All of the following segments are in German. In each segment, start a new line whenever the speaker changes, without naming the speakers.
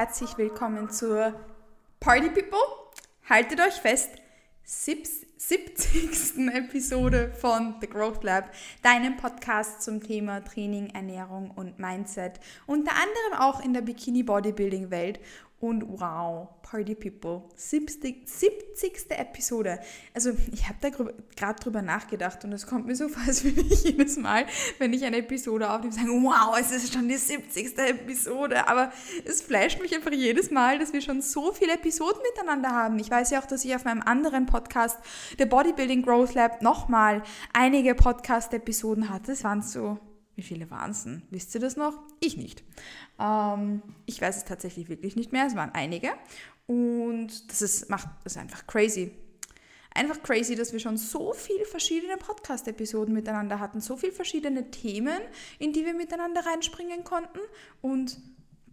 Herzlich willkommen zur Party People. Haltet euch fest, 70. Episode von The Growth Lab, deinem Podcast zum Thema Training, Ernährung und Mindset. Unter anderem auch in der Bikini Bodybuilding Welt. Und wow, Party People, 70, 70. Episode. Also ich habe da gerade drüber nachgedacht und es kommt mir so vor, als würde ich jedes Mal, wenn ich eine Episode aufnehme, sagen, wow, es ist schon die 70. Episode. Aber es flasht mich einfach jedes Mal, dass wir schon so viele Episoden miteinander haben. Ich weiß ja auch, dass ich auf meinem anderen Podcast, der Bodybuilding Growth Lab, nochmal einige Podcast-Episoden hatte. Es waren so wie viele waren es denn? Wisst ihr das noch? Ich nicht. Ähm, ich weiß es tatsächlich wirklich nicht mehr. Es waren einige. Und das ist, macht ist einfach crazy. Einfach crazy, dass wir schon so viele verschiedene Podcast-Episoden miteinander hatten, so viele verschiedene Themen, in die wir miteinander reinspringen konnten. Und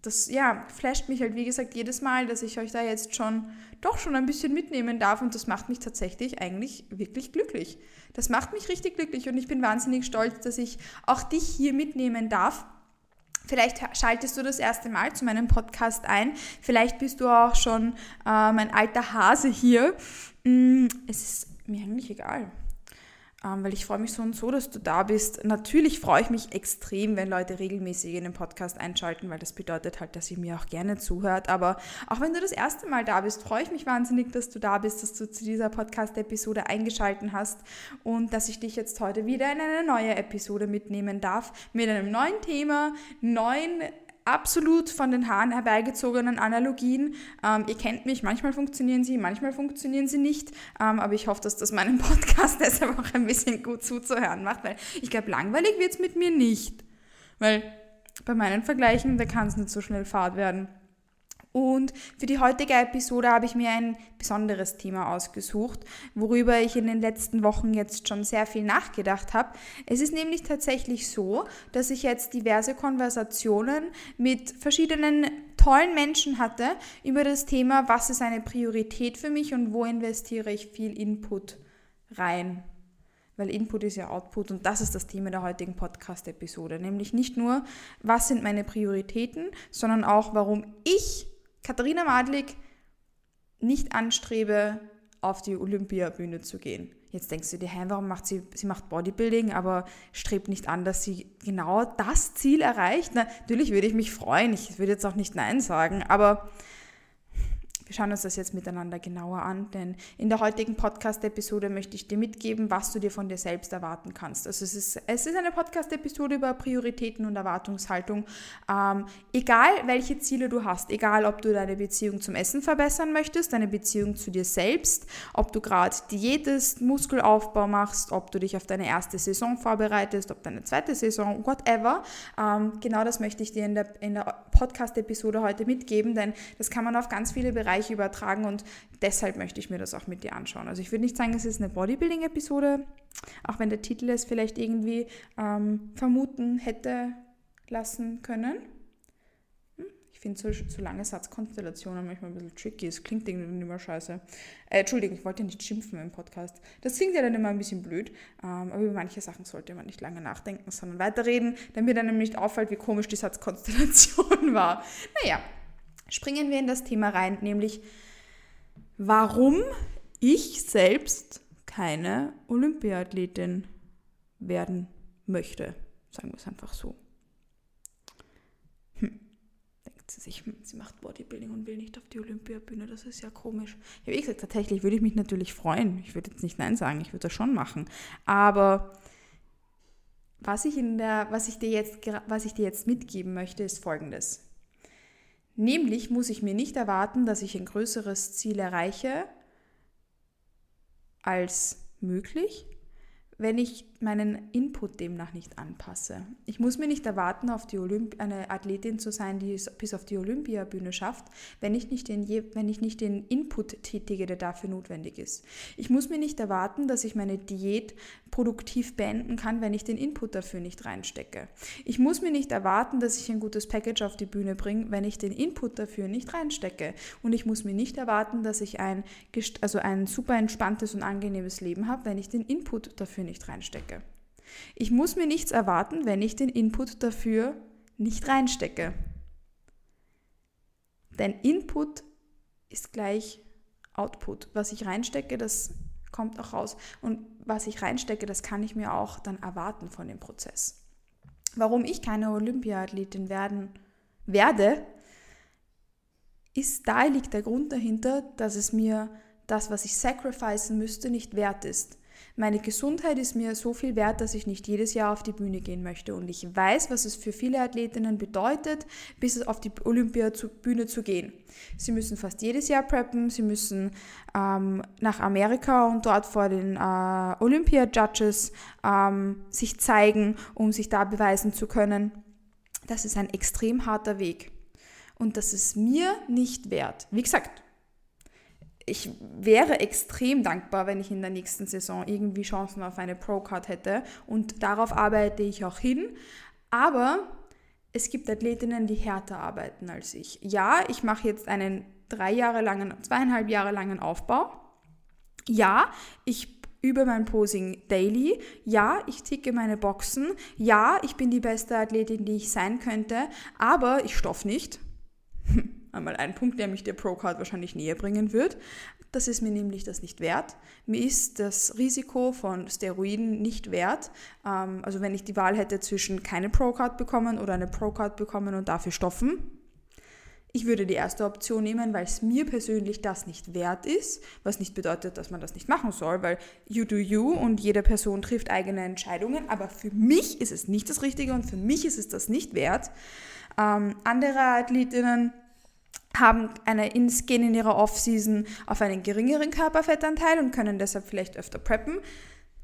das, ja, flasht mich halt, wie gesagt, jedes Mal, dass ich euch da jetzt schon, doch schon ein bisschen mitnehmen darf und das macht mich tatsächlich eigentlich wirklich glücklich. Das macht mich richtig glücklich und ich bin wahnsinnig stolz, dass ich auch dich hier mitnehmen darf. Vielleicht schaltest du das erste Mal zu meinem Podcast ein. Vielleicht bist du auch schon äh, mein alter Hase hier. Mm, es ist mir eigentlich egal ähm, weil ich freue mich so und so, dass du da bist. Natürlich freue ich mich extrem, wenn Leute regelmäßig in den Podcast einschalten, weil das bedeutet halt, dass ihr mir auch gerne zuhört. Aber auch wenn du das erste Mal da bist, freue ich mich wahnsinnig, dass du da bist, dass du zu dieser Podcast-Episode eingeschalten hast und dass ich dich jetzt heute wieder in eine neue Episode mitnehmen darf mit einem neuen Thema, neuen absolut von den Haaren herbeigezogenen Analogien. Ähm, ihr kennt mich, manchmal funktionieren sie, manchmal funktionieren sie nicht. Ähm, aber ich hoffe, dass das meinem Podcast deshalb auch ein bisschen gut zuzuhören macht, weil ich glaube, langweilig wird es mit mir nicht. Weil bei meinen Vergleichen, da kann es nicht so schnell fad werden. Und für die heutige Episode habe ich mir ein besonderes Thema ausgesucht, worüber ich in den letzten Wochen jetzt schon sehr viel nachgedacht habe. Es ist nämlich tatsächlich so, dass ich jetzt diverse Konversationen mit verschiedenen tollen Menschen hatte über das Thema, was ist eine Priorität für mich und wo investiere ich viel Input rein weil Input ist ja Output und das ist das Thema der heutigen Podcast-Episode, nämlich nicht nur, was sind meine Prioritäten, sondern auch, warum ich Katharina Madlik nicht anstrebe, auf die Olympiabühne zu gehen. Jetzt denkst du dir, hä, warum macht sie, sie macht Bodybuilding, aber strebt nicht an, dass sie genau das Ziel erreicht? Na, natürlich würde ich mich freuen, ich würde jetzt auch nicht Nein sagen, aber wir schauen uns das jetzt miteinander genauer an, denn in der heutigen Podcast-Episode möchte ich dir mitgeben, was du dir von dir selbst erwarten kannst. Also es ist, es ist eine Podcast-Episode über Prioritäten und Erwartungshaltung. Ähm, egal, welche Ziele du hast, egal, ob du deine Beziehung zum Essen verbessern möchtest, deine Beziehung zu dir selbst, ob du gerade Diätest, Muskelaufbau machst, ob du dich auf deine erste Saison vorbereitest, ob deine zweite Saison, whatever. Ähm, genau das möchte ich dir in der, in der Podcast-Episode heute mitgeben, denn das kann man auf ganz viele Bereiche Bereich übertragen und deshalb möchte ich mir das auch mit dir anschauen. Also ich würde nicht sagen, es ist eine Bodybuilding-Episode, auch wenn der Titel es vielleicht irgendwie ähm, vermuten hätte lassen können. Hm? Ich finde so, so lange Satzkonstellationen manchmal ein bisschen tricky. Es klingt irgendwie immer scheiße. Äh, Entschuldigung, ich wollte nicht schimpfen im Podcast. Das klingt ja dann immer ein bisschen blöd. Ähm, aber über manche Sachen sollte man nicht lange nachdenken, sondern weiterreden, damit einem nicht auffällt, wie komisch die Satzkonstellation war. Naja, springen wir in das Thema rein, nämlich warum ich selbst keine Olympiathletin werden möchte. Sagen wir es einfach so. Hm. Denkt sie sich, hm, sie macht Bodybuilding und will nicht auf die Olympiabühne, das ist ja komisch. Ja, wie gesagt, tatsächlich würde ich mich natürlich freuen. Ich würde jetzt nicht Nein sagen, ich würde das schon machen. Aber was ich, in der, was, ich dir jetzt, was ich dir jetzt mitgeben möchte, ist folgendes. Nämlich muss ich mir nicht erwarten, dass ich ein größeres Ziel erreiche als möglich, wenn ich meinen Input demnach nicht anpasse. Ich muss mir nicht erwarten, auf die Olymp eine Athletin zu sein, die es bis auf die Olympiabühne schafft, wenn ich, nicht den, wenn ich nicht den Input tätige, der dafür notwendig ist. Ich muss mir nicht erwarten, dass ich meine Diät produktiv beenden kann, wenn ich den Input dafür nicht reinstecke. Ich muss mir nicht erwarten, dass ich ein gutes Package auf die Bühne bringe, wenn ich den Input dafür nicht reinstecke. Und ich muss mir nicht erwarten, dass ich ein, also ein super entspanntes und angenehmes Leben habe, wenn ich den Input dafür nicht reinstecke. Ich muss mir nichts erwarten, wenn ich den Input dafür nicht reinstecke. Denn Input ist gleich Output. Was ich reinstecke, das kommt auch raus. Und was ich reinstecke, das kann ich mir auch dann erwarten von dem Prozess. Warum ich keine Olympiathletin werden werde, ist, da liegt der Grund dahinter, dass es mir das, was ich sacrificen müsste, nicht wert ist. Meine Gesundheit ist mir so viel wert, dass ich nicht jedes Jahr auf die Bühne gehen möchte. Und ich weiß, was es für viele Athletinnen bedeutet, bis auf die Olympiabühne zu gehen. Sie müssen fast jedes Jahr preppen, sie müssen ähm, nach Amerika und dort vor den äh, Olympia-Judges ähm, sich zeigen, um sich da beweisen zu können. Das ist ein extrem harter Weg. Und das ist mir nicht wert. Wie gesagt, ich wäre extrem dankbar, wenn ich in der nächsten Saison irgendwie Chancen auf eine Pro-Card hätte und darauf arbeite ich auch hin. Aber es gibt Athletinnen, die härter arbeiten als ich. Ja, ich mache jetzt einen drei Jahre langen, zweieinhalb Jahre langen Aufbau. Ja, ich übe mein Posing daily. Ja, ich ticke meine Boxen. Ja, ich bin die beste Athletin, die ich sein könnte. Aber ich stoff nicht. Einmal ein Punkt, der mich der Pro-Card wahrscheinlich näher bringen wird. Das ist mir nämlich das nicht wert. Mir ist das Risiko von Steroiden nicht wert. Ähm, also wenn ich die Wahl hätte zwischen keine Pro-Card bekommen oder eine Pro-Card bekommen und dafür stoffen, ich würde die erste Option nehmen, weil es mir persönlich das nicht wert ist, was nicht bedeutet, dass man das nicht machen soll, weil you do you und jede Person trifft eigene Entscheidungen, aber für mich ist es nicht das Richtige und für mich ist es das nicht wert. Ähm, andere Athletinnen haben eine gehen in ihrer Off-Season auf einen geringeren Körperfettanteil und können deshalb vielleicht öfter preppen.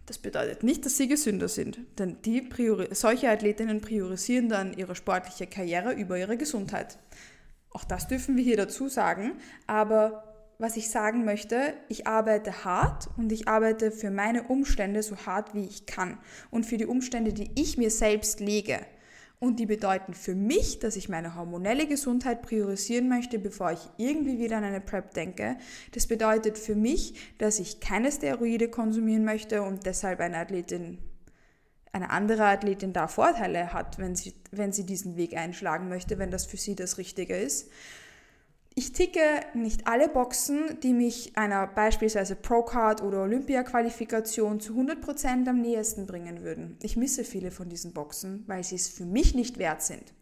Das bedeutet nicht, dass sie gesünder sind, denn die solche Athletinnen priorisieren dann ihre sportliche Karriere über ihre Gesundheit. Auch das dürfen wir hier dazu sagen, aber was ich sagen möchte, ich arbeite hart und ich arbeite für meine Umstände so hart wie ich kann und für die Umstände, die ich mir selbst lege. Und die bedeuten für mich, dass ich meine hormonelle Gesundheit priorisieren möchte, bevor ich irgendwie wieder an eine PrEP denke. Das bedeutet für mich, dass ich keine Steroide konsumieren möchte und deshalb eine Athletin, eine andere Athletin da Vorteile hat, wenn sie, wenn sie diesen Weg einschlagen möchte, wenn das für sie das Richtige ist. Ich ticke nicht alle Boxen, die mich einer beispielsweise Pro-Card oder Olympia-Qualifikation zu 100% am nähesten bringen würden. Ich misse viele von diesen Boxen, weil sie es für mich nicht wert sind.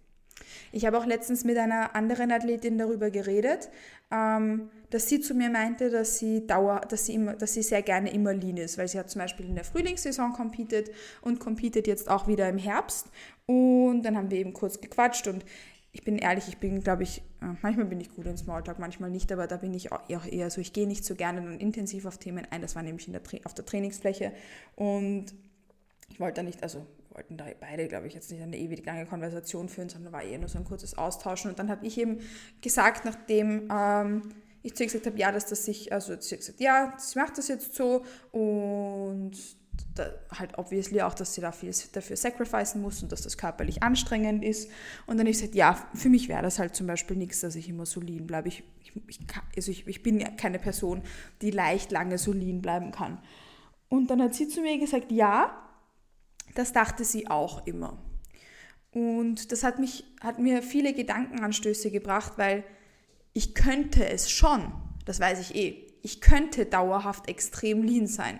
Ich habe auch letztens mit einer anderen Athletin darüber geredet, ähm, dass sie zu mir meinte, dass sie, Dauer, dass, sie immer, dass sie sehr gerne immer lean ist, weil sie hat zum Beispiel in der Frühlingssaison competed und competet jetzt auch wieder im Herbst. Und dann haben wir eben kurz gequatscht und ich bin ehrlich, ich bin, glaube ich, äh, manchmal bin ich gut in Smalltalk, manchmal nicht, aber da bin ich auch eher so, ich gehe nicht so gerne dann intensiv auf Themen ein. Das war nämlich in der, auf der Trainingsfläche und ich wollte da nicht, also wollten da beide, glaube ich, jetzt nicht eine ewig lange Konversation führen, sondern war eher nur so ein kurzes Austauschen. Und dann habe ich eben gesagt, nachdem ähm, ich zu ihr gesagt habe, ja, dass das sich, also sie hat gesagt, ja, sie macht das jetzt so und da, halt obviously auch, dass sie da viel dafür sacrificen muss und dass das körperlich anstrengend ist. Und dann habe ich gesagt, ja, für mich wäre das halt zum Beispiel nichts, dass ich immer so lean bleibe. Ich, ich, ich, also ich, ich bin ja keine Person, die leicht lange so lean bleiben kann. Und dann hat sie zu mir gesagt, ja, das dachte sie auch immer. Und das hat, mich, hat mir viele Gedankenanstöße gebracht, weil ich könnte es schon, das weiß ich eh, ich könnte dauerhaft extrem lean sein.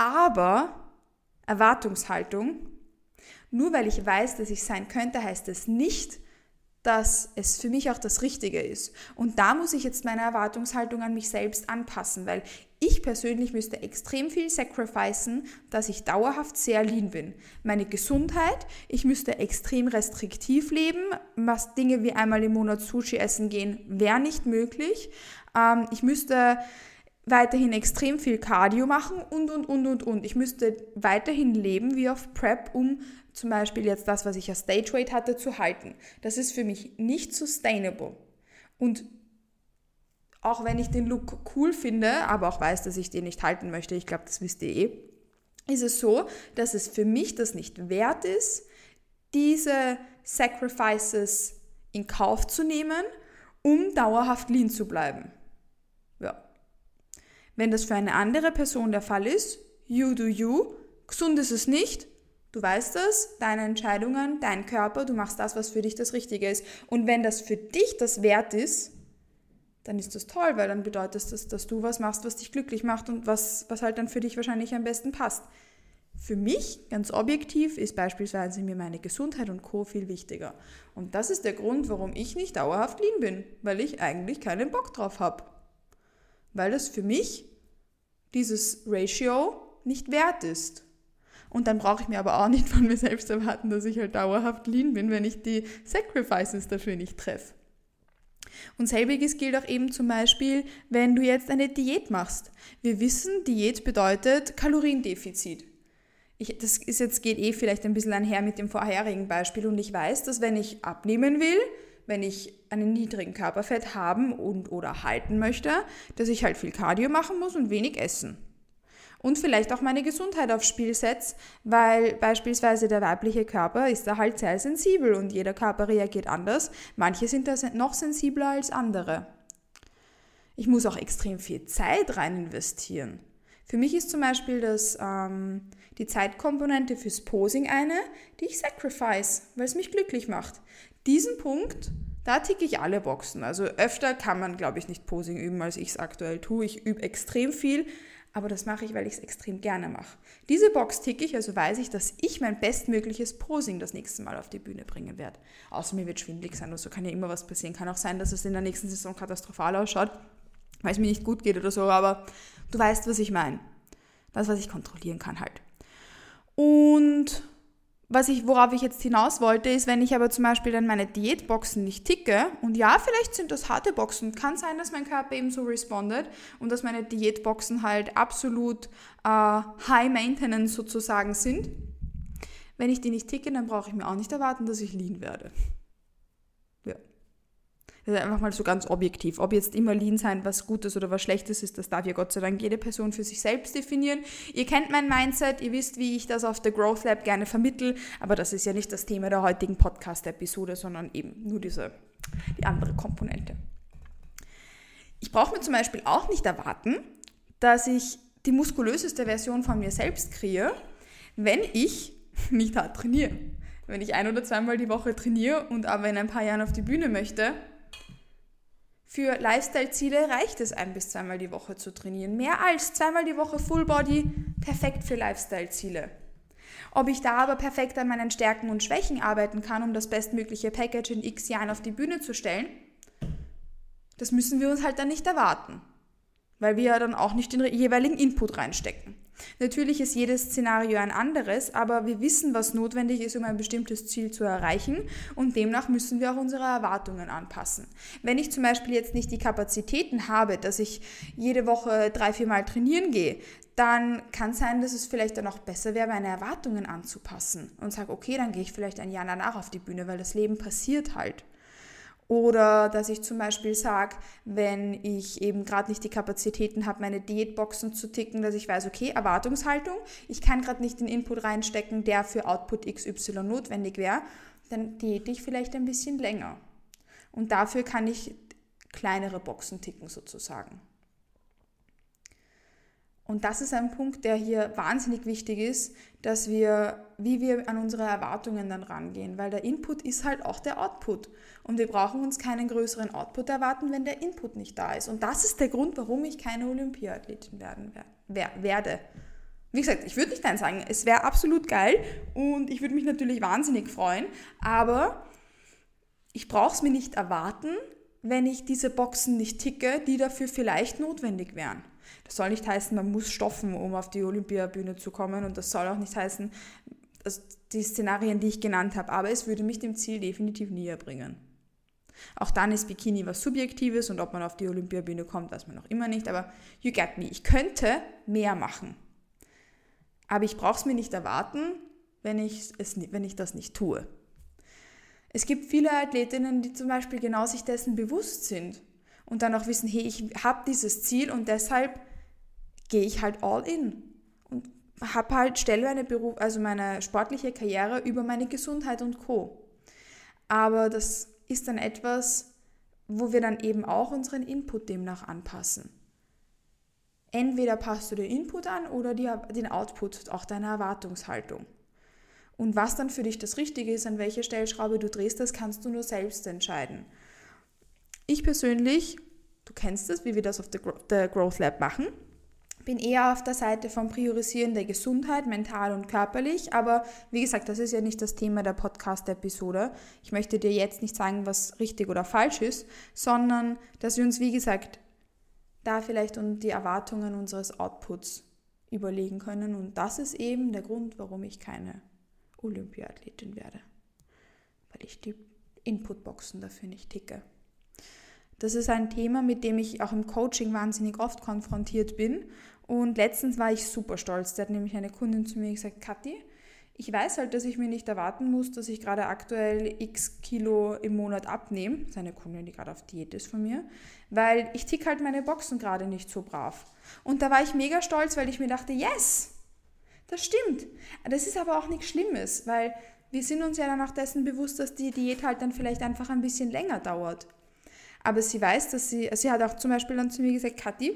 Aber Erwartungshaltung, nur weil ich weiß, dass ich sein könnte, heißt es nicht, dass es für mich auch das Richtige ist. Und da muss ich jetzt meine Erwartungshaltung an mich selbst anpassen, weil ich persönlich müsste extrem viel sacrificen, dass ich dauerhaft sehr lean bin. Meine Gesundheit, ich müsste extrem restriktiv leben, was Dinge wie einmal im Monat Sushi essen gehen, wäre nicht möglich. Ähm, ich müsste weiterhin extrem viel Cardio machen und, und, und, und, und. Ich müsste weiterhin leben wie auf Prep, um zum Beispiel jetzt das, was ich als Stage Weight hatte, zu halten. Das ist für mich nicht sustainable. Und auch wenn ich den Look cool finde, aber auch weiß, dass ich den nicht halten möchte, ich glaube, das wisst ihr eh, ist es so, dass es für mich das nicht wert ist, diese Sacrifices in Kauf zu nehmen, um dauerhaft lean zu bleiben. Ja. Wenn das für eine andere Person der Fall ist, you do you, gesund ist es nicht, du weißt das, deine Entscheidungen, dein Körper, du machst das, was für dich das Richtige ist. Und wenn das für dich das wert ist, dann ist das toll, weil dann bedeutet das, dass du was machst, was dich glücklich macht und was, was halt dann für dich wahrscheinlich am besten passt. Für mich, ganz objektiv, ist beispielsweise mir meine Gesundheit und Co. viel wichtiger. Und das ist der Grund, warum ich nicht dauerhaft lean bin, weil ich eigentlich keinen Bock drauf habe. Weil das für mich dieses Ratio nicht wert ist. Und dann brauche ich mir aber auch nicht von mir selbst erwarten, dass ich halt dauerhaft lean bin, wenn ich die Sacrifices dafür nicht treffe. Und selbiges gilt auch eben zum Beispiel, wenn du jetzt eine Diät machst. Wir wissen, Diät bedeutet Kaloriendefizit. Ich, das ist jetzt, geht eh vielleicht ein bisschen einher mit dem vorherigen Beispiel und ich weiß, dass wenn ich abnehmen will, wenn ich einen niedrigen Körperfett haben und oder halten möchte, dass ich halt viel Cardio machen muss und wenig essen und vielleicht auch meine Gesundheit aufs Spiel setze, weil beispielsweise der weibliche Körper ist da halt sehr sensibel und jeder Körper reagiert anders. Manche sind da noch sensibler als andere. Ich muss auch extrem viel Zeit rein investieren. Für mich ist zum Beispiel das, ähm, die Zeitkomponente fürs Posing eine, die ich sacrifice, weil es mich glücklich macht. Diesen Punkt, da ticke ich alle Boxen. Also öfter kann man, glaube ich, nicht Posing üben, als ich es aktuell tue. Ich übe extrem viel, aber das mache ich, weil ich es extrem gerne mache. Diese Box ticke ich, also weiß ich, dass ich mein bestmögliches Posing das nächste Mal auf die Bühne bringen werde. Außer mir wird schwindlig sein, also kann ja immer was passieren. Kann auch sein, dass es in der nächsten Saison katastrophal ausschaut, weil es mir nicht gut geht oder so, aber du weißt, was ich meine. Das, was ich kontrollieren kann halt. Und was ich, worauf ich jetzt hinaus wollte, ist, wenn ich aber zum Beispiel dann meine Diätboxen nicht ticke, und ja, vielleicht sind das harte Boxen, kann sein, dass mein Körper eben so respondet und dass meine Diätboxen halt absolut äh, high maintenance sozusagen sind. Wenn ich die nicht ticke, dann brauche ich mir auch nicht erwarten, dass ich lean werde. Das ist einfach mal so ganz objektiv. Ob jetzt immer Lean sein was Gutes oder was Schlechtes ist, das darf ja Gott sei Dank jede Person für sich selbst definieren. Ihr kennt mein Mindset, ihr wisst, wie ich das auf der Growth Lab gerne vermittel, aber das ist ja nicht das Thema der heutigen Podcast-Episode, sondern eben nur diese, die andere Komponente. Ich brauche mir zum Beispiel auch nicht erwarten, dass ich die muskulöseste Version von mir selbst kreiere, wenn ich nicht hart trainiere. Wenn ich ein oder zweimal die Woche trainiere und aber in ein paar Jahren auf die Bühne möchte, für Lifestyle-Ziele reicht es ein bis zweimal die Woche zu trainieren. Mehr als zweimal die Woche Full Body, perfekt für Lifestyle-Ziele. Ob ich da aber perfekt an meinen Stärken und Schwächen arbeiten kann, um das bestmögliche Package in x Jahren auf die Bühne zu stellen, das müssen wir uns halt dann nicht erwarten, weil wir ja dann auch nicht den jeweiligen Input reinstecken. Natürlich ist jedes Szenario ein anderes, aber wir wissen, was notwendig ist, um ein bestimmtes Ziel zu erreichen und demnach müssen wir auch unsere Erwartungen anpassen. Wenn ich zum Beispiel jetzt nicht die Kapazitäten habe, dass ich jede Woche drei, vier Mal trainieren gehe, dann kann sein, dass es vielleicht dann auch besser wäre, meine Erwartungen anzupassen und sage, okay, dann gehe ich vielleicht ein Jahr danach auf die Bühne, weil das Leben passiert halt. Oder dass ich zum Beispiel sage, wenn ich eben gerade nicht die Kapazitäten habe, meine Diätboxen zu ticken, dass ich weiß, okay, Erwartungshaltung, ich kann gerade nicht den Input reinstecken, der für Output XY notwendig wäre, dann diäte ich vielleicht ein bisschen länger. Und dafür kann ich kleinere Boxen ticken sozusagen. Und das ist ein Punkt, der hier wahnsinnig wichtig ist, dass wir, wie wir an unsere Erwartungen dann rangehen, weil der Input ist halt auch der Output. Und wir brauchen uns keinen größeren Output erwarten, wenn der Input nicht da ist. Und das ist der Grund, warum ich keine Olympiathletin werden werde. Wie gesagt, ich würde nicht nein sagen, es wäre absolut geil und ich würde mich natürlich wahnsinnig freuen, aber ich brauche es mir nicht erwarten, wenn ich diese Boxen nicht ticke, die dafür vielleicht notwendig wären. Das soll nicht heißen, man muss stoffen, um auf die Olympiabühne zu kommen. Und das soll auch nicht heißen, dass die Szenarien, die ich genannt habe. Aber es würde mich dem Ziel definitiv näher bringen. Auch dann ist Bikini was Subjektives und ob man auf die Olympiabühne kommt, weiß man noch immer nicht. Aber you get me. Ich könnte mehr machen. Aber ich brauche es mir nicht erwarten, wenn ich, es, wenn ich das nicht tue. Es gibt viele Athletinnen, die zum Beispiel genau sich dessen bewusst sind und dann auch wissen, hey, ich habe dieses Ziel und deshalb gehe ich halt all in und habe halt stelle meine Beruf, also meine sportliche Karriere über meine Gesundheit und Co. Aber das ist dann etwas, wo wir dann eben auch unseren Input demnach anpassen. Entweder passt du den Input an oder die, den Output, auch deine Erwartungshaltung. Und was dann für dich das Richtige ist, an welcher Stellschraube du drehst, das kannst du nur selbst entscheiden. Ich persönlich, du kennst es, wie wir das auf der Growth Lab machen, bin eher auf der Seite vom Priorisieren der Gesundheit, mental und körperlich. Aber wie gesagt, das ist ja nicht das Thema der Podcast-Episode. Ich möchte dir jetzt nicht sagen, was richtig oder falsch ist, sondern dass wir uns, wie gesagt, da vielleicht die Erwartungen unseres Outputs überlegen können. Und das ist eben der Grund, warum ich keine Olympiathletin werde, weil ich die Inputboxen dafür nicht ticke. Das ist ein Thema, mit dem ich auch im Coaching wahnsinnig oft konfrontiert bin. Und letztens war ich super stolz. Da hat nämlich eine Kundin zu mir gesagt, Kathi, ich weiß halt, dass ich mir nicht erwarten muss, dass ich gerade aktuell x Kilo im Monat abnehme. Das ist eine Kundin, die gerade auf Diät ist von mir. Weil ich tick halt meine Boxen gerade nicht so brav. Und da war ich mega stolz, weil ich mir dachte, yes, das stimmt. Das ist aber auch nichts Schlimmes, weil wir sind uns ja dann auch dessen bewusst, dass die Diät halt dann vielleicht einfach ein bisschen länger dauert. Aber sie weiß, dass sie, sie hat auch zum Beispiel dann zu mir gesagt, Kathi,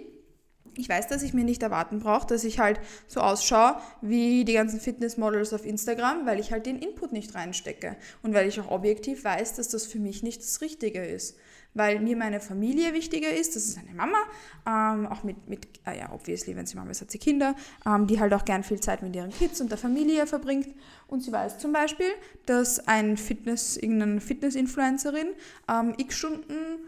ich weiß, dass ich mir nicht erwarten brauche, dass ich halt so ausschaue wie die ganzen Fitnessmodels auf Instagram, weil ich halt den Input nicht reinstecke und weil ich auch objektiv weiß, dass das für mich nicht das Richtige ist weil mir meine Familie wichtiger ist. Das ist eine Mama, ähm, auch mit, mit äh, ja, obviously, wenn sie Mama ist, hat sie Kinder, ähm, die halt auch gern viel Zeit mit ihren Kids und der Familie verbringt. Und sie weiß zum Beispiel, dass ein Fitness, irgendeine Fitness-Influencerin ähm, x Stunden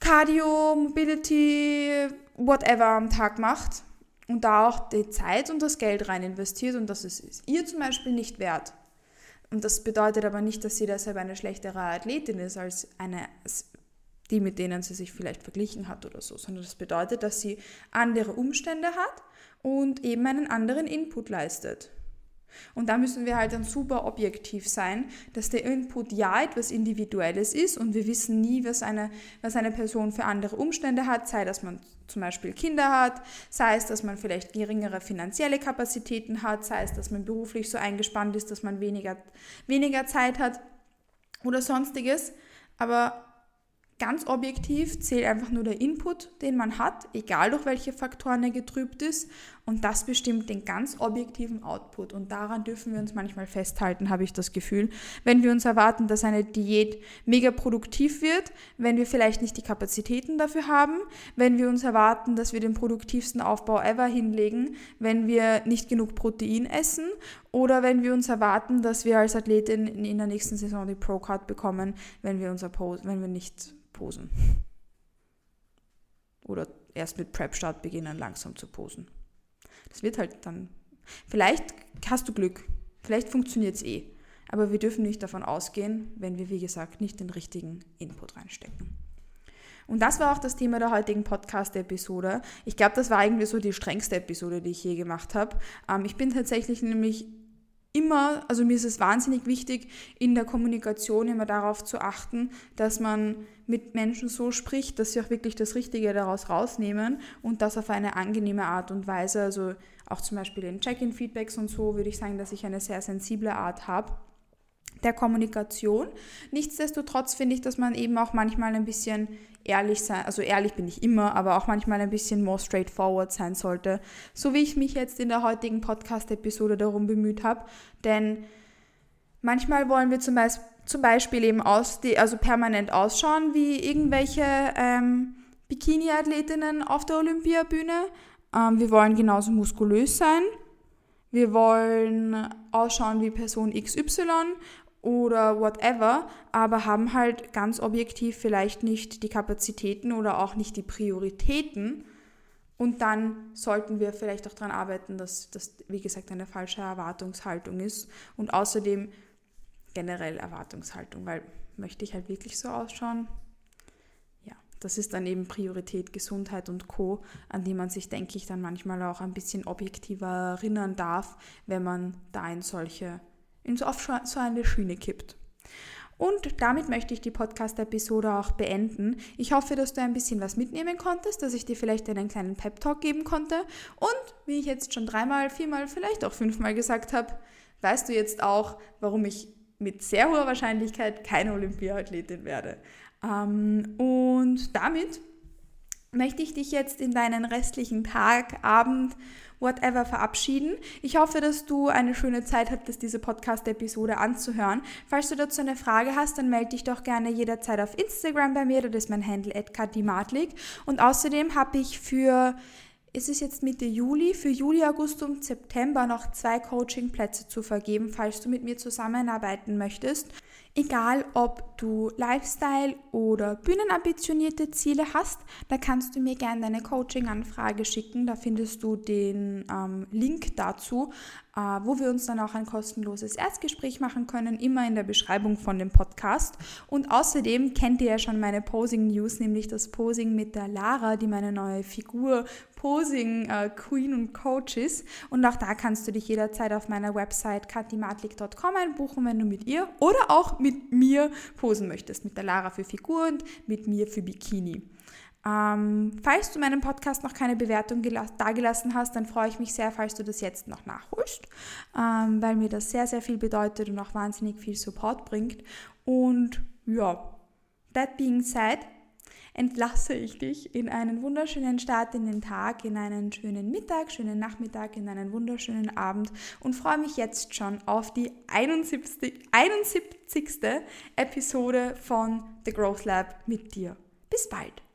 Cardio, Mobility, whatever am Tag macht und da auch die Zeit und das Geld rein investiert und das ist ihr zum Beispiel nicht wert. Und das bedeutet aber nicht, dass sie deshalb eine schlechtere Athletin ist als eine die, mit denen sie sich vielleicht verglichen hat oder so, sondern das bedeutet, dass sie andere Umstände hat und eben einen anderen Input leistet. Und da müssen wir halt dann super objektiv sein, dass der Input ja etwas Individuelles ist und wir wissen nie, was eine, was eine Person für andere Umstände hat, sei dass man zum Beispiel Kinder hat, sei es, dass man vielleicht geringere finanzielle Kapazitäten hat, sei es, dass man beruflich so eingespannt ist, dass man weniger, weniger Zeit hat oder sonstiges. Aber Ganz objektiv zählt einfach nur der Input, den man hat, egal durch welche Faktoren er getrübt ist. Und das bestimmt den ganz objektiven Output. Und daran dürfen wir uns manchmal festhalten, habe ich das Gefühl. Wenn wir uns erwarten, dass eine Diät mega produktiv wird, wenn wir vielleicht nicht die Kapazitäten dafür haben, wenn wir uns erwarten, dass wir den produktivsten Aufbau ever hinlegen, wenn wir nicht genug Protein essen oder wenn wir uns erwarten, dass wir als Athletin in der nächsten Saison die Pro-Card bekommen, wenn wir unser Pose, wenn wir nicht posen. Oder erst mit Prep-Start beginnen, langsam zu posen. Das wird halt dann. Vielleicht hast du Glück, vielleicht funktioniert es eh. Aber wir dürfen nicht davon ausgehen, wenn wir, wie gesagt, nicht den richtigen Input reinstecken. Und das war auch das Thema der heutigen Podcast-Episode. Ich glaube, das war irgendwie so die strengste Episode, die ich je gemacht habe. Ähm, ich bin tatsächlich nämlich immer, also mir ist es wahnsinnig wichtig, in der Kommunikation immer darauf zu achten, dass man mit Menschen so spricht, dass sie auch wirklich das Richtige daraus rausnehmen und das auf eine angenehme Art und Weise. Also auch zum Beispiel in Check-in-Feedbacks und so würde ich sagen, dass ich eine sehr sensible Art habe der Kommunikation. Nichtsdestotrotz finde ich, dass man eben auch manchmal ein bisschen ehrlich sein, also ehrlich bin ich immer, aber auch manchmal ein bisschen more straightforward sein sollte, so wie ich mich jetzt in der heutigen Podcast-Episode darum bemüht habe. Denn manchmal wollen wir zum Beispiel, zum Beispiel eben aus, also permanent ausschauen wie irgendwelche ähm, Bikini-Athletinnen auf der Olympiabühne. Ähm, wir wollen genauso muskulös sein. Wir wollen ausschauen wie Person XY oder whatever, aber haben halt ganz objektiv vielleicht nicht die Kapazitäten oder auch nicht die Prioritäten. Und dann sollten wir vielleicht auch daran arbeiten, dass das, wie gesagt, eine falsche Erwartungshaltung ist. Und außerdem generell Erwartungshaltung, weil möchte ich halt wirklich so ausschauen? Ja, das ist dann eben Priorität Gesundheit und Co, an die man sich, denke ich, dann manchmal auch ein bisschen objektiver erinnern darf, wenn man da in solche, in so auf so eine Schiene kippt. Und damit möchte ich die Podcast-Episode auch beenden. Ich hoffe, dass du ein bisschen was mitnehmen konntest, dass ich dir vielleicht einen kleinen Pep-Talk geben konnte. Und wie ich jetzt schon dreimal, viermal, vielleicht auch fünfmal gesagt habe, weißt du jetzt auch, warum ich mit sehr hoher Wahrscheinlichkeit keine Olympiaathletin werde. Ähm, und damit möchte ich dich jetzt in deinen restlichen Tag, Abend whatever verabschieden. Ich hoffe, dass du eine schöne Zeit hattest, diese Podcast-Episode anzuhören. Falls du dazu eine Frage hast, dann melde dich doch gerne jederzeit auf Instagram bei mir. Das ist mein Handle @katimatlik. Und außerdem habe ich für ist es jetzt Mitte Juli, für Juli, August und September noch zwei Coaching-Plätze zu vergeben, falls du mit mir zusammenarbeiten möchtest. Egal, ob du Lifestyle oder bühnenambitionierte Ziele hast, da kannst du mir gerne deine Coaching-Anfrage schicken. Da findest du den ähm, Link dazu, wo wir uns dann auch ein kostenloses Erstgespräch machen können, immer in der Beschreibung von dem Podcast. Und außerdem kennt ihr ja schon meine Posing-News, nämlich das Posing mit der Lara, die meine neue Figur Posing äh, Queen und Coach ist. Und auch da kannst du dich jederzeit auf meiner Website katimatlik.com einbuchen, wenn du mit ihr oder auch mit mir posen möchtest. Mit der Lara für Figur und mit mir für Bikini. Ähm, falls du meinen Podcast noch keine Bewertung dagelassen hast, dann freue ich mich sehr, falls du das jetzt noch nachholst, ähm, weil mir das sehr, sehr viel bedeutet und auch wahnsinnig viel Support bringt. Und ja, that being said, entlasse ich dich in einen wunderschönen Start in den Tag, in einen schönen Mittag, schönen Nachmittag, in einen wunderschönen Abend und freue mich jetzt schon auf die 71. 71. Episode von The Growth Lab mit dir. Bis bald!